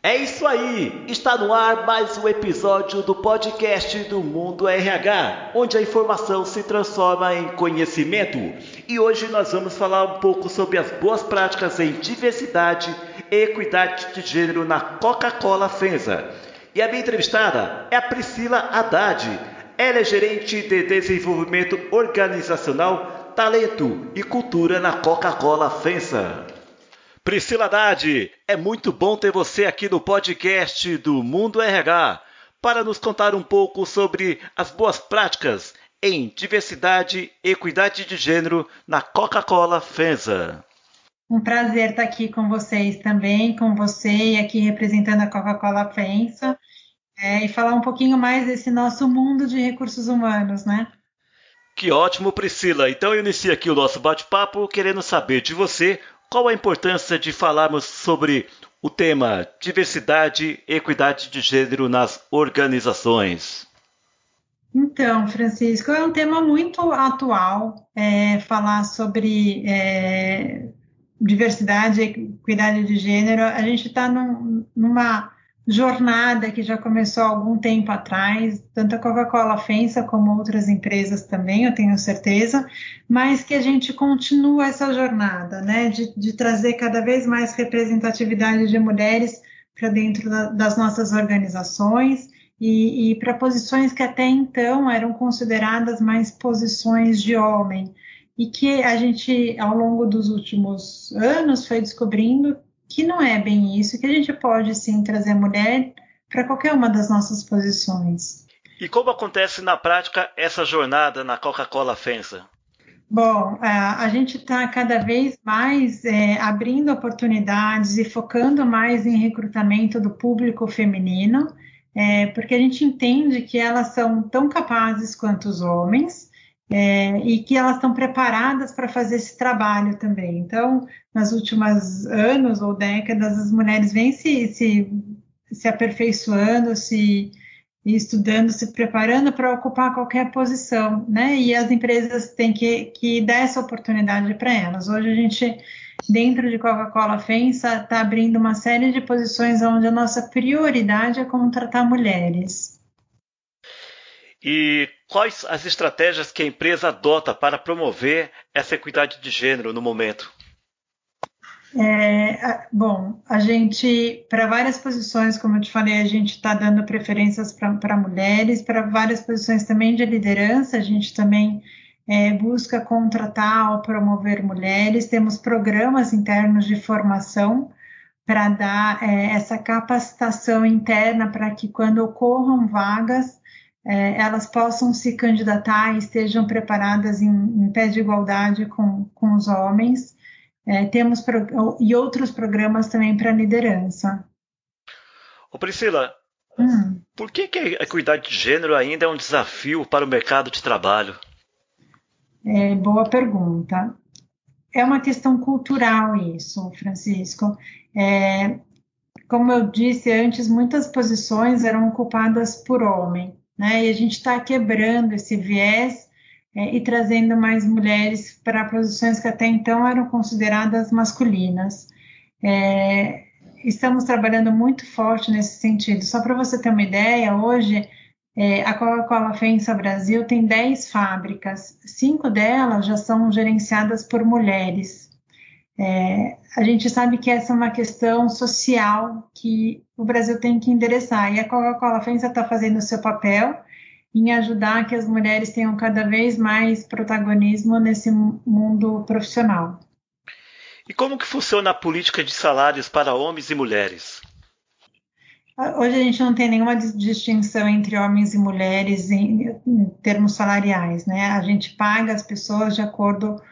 É isso aí! Está no ar mais um episódio do podcast do Mundo RH, onde a informação se transforma em conhecimento. E hoje nós vamos falar um pouco sobre as boas práticas em diversidade equidade de gênero na Coca-Cola FENSA. E a minha entrevistada é a Priscila Haddad. Ela é gerente de desenvolvimento organizacional, talento e cultura na Coca-Cola FENSA. Priscila Haddad, é muito bom ter você aqui no podcast do Mundo RH para nos contar um pouco sobre as boas práticas em diversidade e equidade de gênero na Coca-Cola FENSA. Um prazer estar aqui com vocês também, com você e aqui representando a Coca-Cola FENSA é, e falar um pouquinho mais desse nosso mundo de recursos humanos, né? Que ótimo, Priscila. Então eu inicio aqui o nosso bate-papo querendo saber de você qual a importância de falarmos sobre o tema diversidade e equidade de gênero nas organizações? Então, Francisco, é um tema muito atual é, falar sobre é, diversidade equidade de gênero. A gente está num, numa jornada que já começou há algum tempo atrás, tanto a Coca-Cola FENSA como outras empresas também, eu tenho certeza, mas que a gente continua essa jornada, né, de, de trazer cada vez mais representatividade de mulheres para dentro da, das nossas organizações e, e para posições que até então eram consideradas mais posições de homem e que a gente, ao longo dos últimos anos, foi descobrindo que não é bem isso, que a gente pode sim trazer mulher para qualquer uma das nossas posições. E como acontece na prática essa jornada na Coca-Cola FENSA? Bom, a, a gente está cada vez mais é, abrindo oportunidades e focando mais em recrutamento do público feminino, é, porque a gente entende que elas são tão capazes quanto os homens é, e que elas estão preparadas para fazer esse trabalho também. Então, nas últimas anos ou décadas, as mulheres vêm se, se, se aperfeiçoando, se estudando, se preparando para ocupar qualquer posição, né? E as empresas têm que, que dar essa oportunidade para elas. Hoje a gente, dentro de Coca-Cola FENSA, está abrindo uma série de posições onde a nossa prioridade é contratar mulheres. E quais as estratégias que a empresa adota para promover essa equidade de gênero no momento? É, bom, a gente, para várias posições, como eu te falei, a gente está dando preferências para mulheres, para várias posições também de liderança, a gente também é, busca contratar ou promover mulheres, temos programas internos de formação para dar é, essa capacitação interna para que quando ocorram vagas, é, elas possam se candidatar e estejam preparadas em, em pé de igualdade com, com os homens. É, temos pro, e outros programas também para liderança. Ô Priscila, hum. por que, que a equidade de gênero ainda é um desafio para o mercado de trabalho? É, boa pergunta. É uma questão cultural isso, Francisco. É, como eu disse antes, muitas posições eram ocupadas por homem né? E a gente está quebrando esse viés é, e trazendo mais mulheres para posições que até então eram consideradas masculinas. É, estamos trabalhando muito forte nesse sentido. Só para você ter uma ideia, hoje é, a Coca-Cola FENSA Brasil tem 10 fábricas, cinco delas já são gerenciadas por mulheres. É, a gente sabe que essa é uma questão social que o Brasil tem que endereçar. E a Coca-Cola FENSA está fazendo o seu papel em ajudar que as mulheres tenham cada vez mais protagonismo nesse mundo profissional. E como que funciona a política de salários para homens e mulheres? Hoje a gente não tem nenhuma distinção entre homens e mulheres em, em termos salariais, né? A gente paga as pessoas de acordo com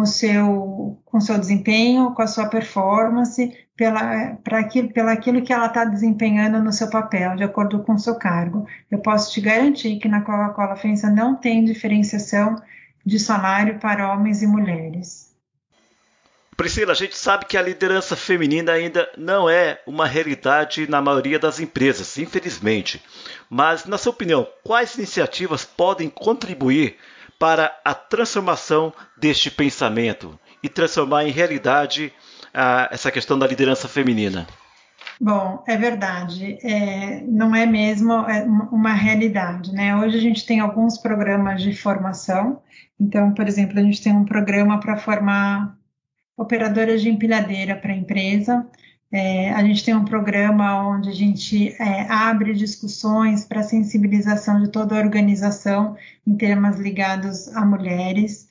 o seu, com o seu desempenho, com a sua performance, pela, aquilo, pela aquilo que ela está desempenhando no seu papel, de acordo com o seu cargo. Eu posso te garantir que na Coca-Cola FENSA não tem diferenciação de salário para homens e mulheres. Priscila, a gente sabe que a liderança feminina ainda não é uma realidade na maioria das empresas, infelizmente. Mas, na sua opinião, quais iniciativas podem contribuir para a transformação deste pensamento e transformar em realidade uh, essa questão da liderança feminina? Bom, é verdade, é, não é mesmo é uma realidade, né? Hoje a gente tem alguns programas de formação, então, por exemplo, a gente tem um programa para formar operadoras de empilhadeira para a empresa, é, a gente tem um programa onde a gente é, abre discussões para sensibilização de toda a organização em temas ligados a mulheres.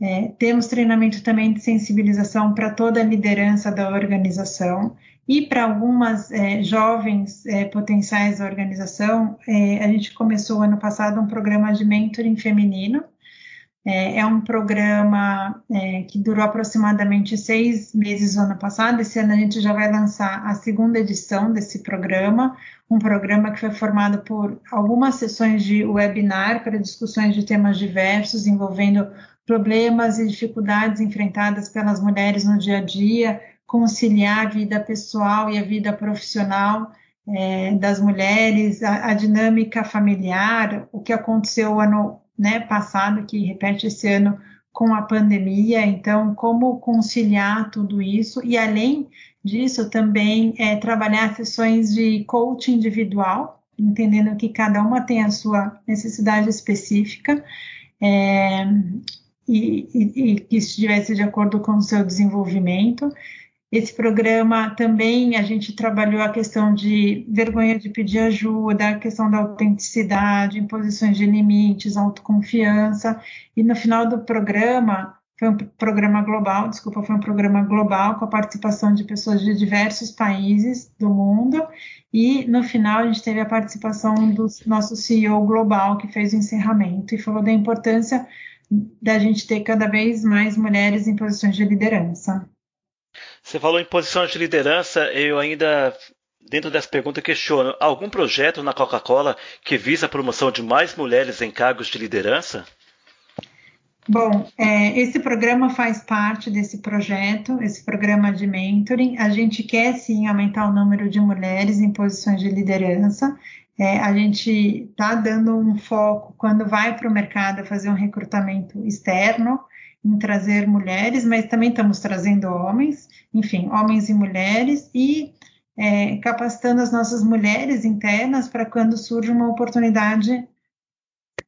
É, temos treinamento também de sensibilização para toda a liderança da organização e para algumas é, jovens é, potenciais da organização. É, a gente começou ano passado um programa de mentoring feminino, é, é um programa é, que durou aproximadamente seis meses no ano passado. Esse ano a gente já vai lançar a segunda edição desse programa, um programa que foi formado por algumas sessões de webinar para discussões de temas diversos envolvendo problemas e dificuldades enfrentadas pelas mulheres no dia a dia, conciliar a vida pessoal e a vida profissional é, das mulheres, a, a dinâmica familiar, o que aconteceu ano né, passado que repete esse ano com a pandemia. Então, como conciliar tudo isso e além disso também é, trabalhar sessões de coaching individual, entendendo que cada uma tem a sua necessidade específica. É, e, e, que estivesse de acordo com o seu desenvolvimento. Esse programa também a gente trabalhou a questão de vergonha de pedir ajuda, a questão da autenticidade, imposições de limites, autoconfiança. E no final do programa, foi um programa global, desculpa, foi um programa global com a participação de pessoas de diversos países do mundo. E no final a gente teve a participação do nosso CEO global que fez o encerramento e falou da importância da gente ter cada vez mais mulheres em posições de liderança. Você falou em posições de liderança, eu ainda, dentro dessa pergunta, questiono: algum projeto na Coca-Cola que visa a promoção de mais mulheres em cargos de liderança? Bom, é, esse programa faz parte desse projeto, esse programa de mentoring. A gente quer sim aumentar o número de mulheres em posições de liderança. É, a gente está dando um foco quando vai para o mercado fazer um recrutamento externo em trazer mulheres, mas também estamos trazendo homens, enfim, homens e mulheres, e é, capacitando as nossas mulheres internas para quando surge uma oportunidade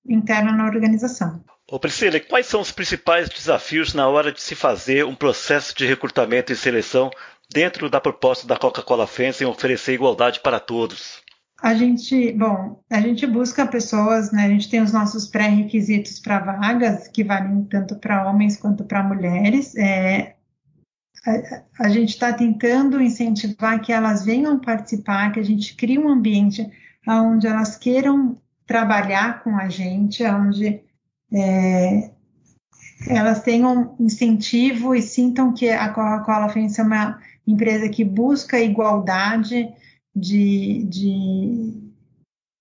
interna na organização. Ô Priscila, quais são os principais desafios na hora de se fazer um processo de recrutamento e seleção dentro da proposta da Coca-Cola FENS em oferecer igualdade para todos? A gente, bom, a gente busca pessoas, né? A gente tem os nossos pré-requisitos para vagas, que valem tanto para homens quanto para mulheres. É, a, a, gente está tentando incentivar que elas venham participar, que a gente crie um ambiente onde elas queiram trabalhar com a gente, onde é, elas tenham incentivo e sintam que a Coca-Cola Fence é uma empresa que busca igualdade de, de,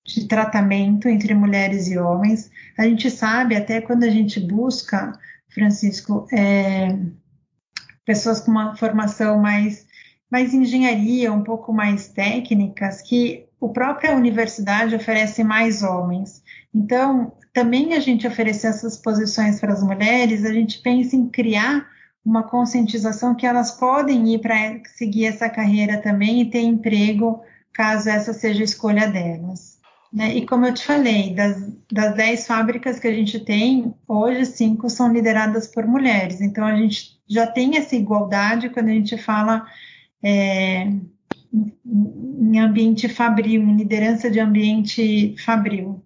de tratamento entre mulheres e homens. A gente sabe, até quando a gente busca, Francisco, é, pessoas com uma formação mais, mais engenharia, um pouco mais técnicas, que a própria universidade oferece mais homens. Então, também a gente oferecer essas posições para as mulheres, a gente pensa em criar uma conscientização que elas podem ir para seguir essa carreira também e ter emprego, caso essa seja a escolha delas. Né? E como eu te falei, das, das 10 fábricas que a gente tem, hoje cinco são lideradas por mulheres. Então a gente já tem essa igualdade quando a gente fala é, em ambiente fabril, em liderança de ambiente fabril.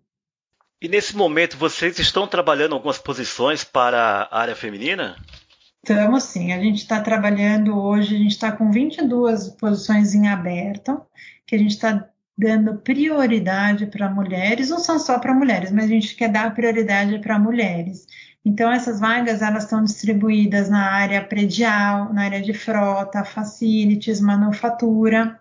E nesse momento vocês estão trabalhando algumas posições para a área feminina? Estamos sim, a gente está trabalhando hoje, a gente está com 22 posições em aberto, que a gente está dando prioridade para mulheres, não são só para mulheres, mas a gente quer dar prioridade para mulheres. Então, essas vagas elas estão distribuídas na área predial, na área de frota, facilities, manufatura,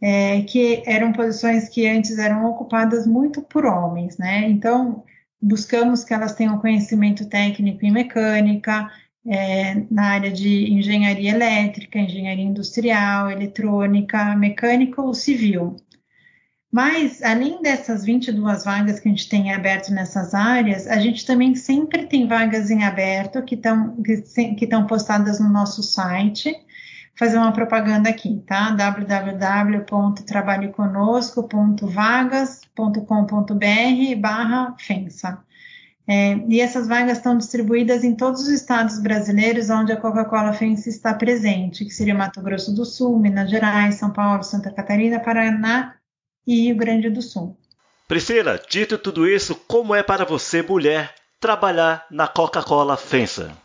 é, que eram posições que antes eram ocupadas muito por homens, né? Então, buscamos que elas tenham conhecimento técnico em mecânica, é, na área de engenharia elétrica, engenharia industrial, eletrônica, mecânica ou civil. Mas, além dessas 22 vagas que a gente tem aberto nessas áreas, a gente também sempre tem vagas em aberto que estão que, que postadas no nosso site. Fazer uma propaganda aqui, tá? www.trabalheconosco.vagas.com.br barra FENSA. É, e essas vagas estão distribuídas em todos os estados brasileiros onde a Coca-Cola FENSA está presente, que seria Mato Grosso do Sul, Minas Gerais, São Paulo, Santa Catarina, Paraná e Rio Grande do Sul. Priscila, dito tudo isso, como é para você, mulher, trabalhar na Coca-Cola FENSA?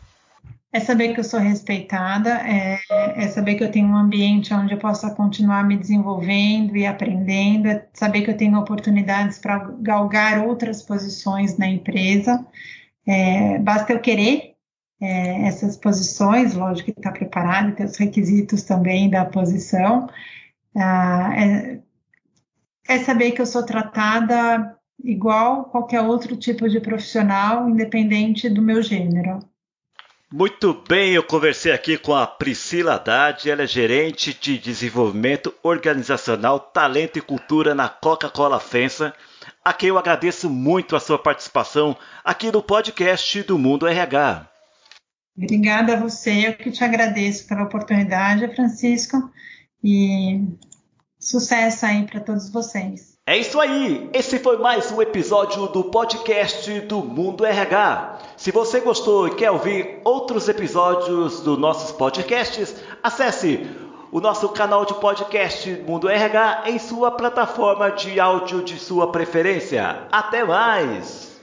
É saber que eu sou respeitada, é, é, saber que eu tenho um ambiente onde eu possa continuar me desenvolvendo e aprendendo, é saber que eu tenho oportunidades para galgar outras posições na empresa. É, basta eu querer é, essas posições, lógico que está preparado, tem os requisitos também da posição. Ah, é, é saber que eu sou tratada igual qualquer outro tipo de profissional, independente do meu gênero. Muito bem, eu conversei aqui com a Priscila Haddad, ela é gerente de desenvolvimento organizacional, talento e cultura na Coca-Cola FENSA, a quem eu agradeço muito a sua participação aqui no podcast do Mundo RH. Obrigada a você, eu que te agradeço pela oportunidade, Francisco, e Sucesso aí para todos vocês. É isso aí! Esse foi mais um episódio do podcast do Mundo RH. Se você gostou e quer ouvir outros episódios dos nossos podcasts, acesse o nosso canal de podcast Mundo RH em sua plataforma de áudio de sua preferência. Até mais!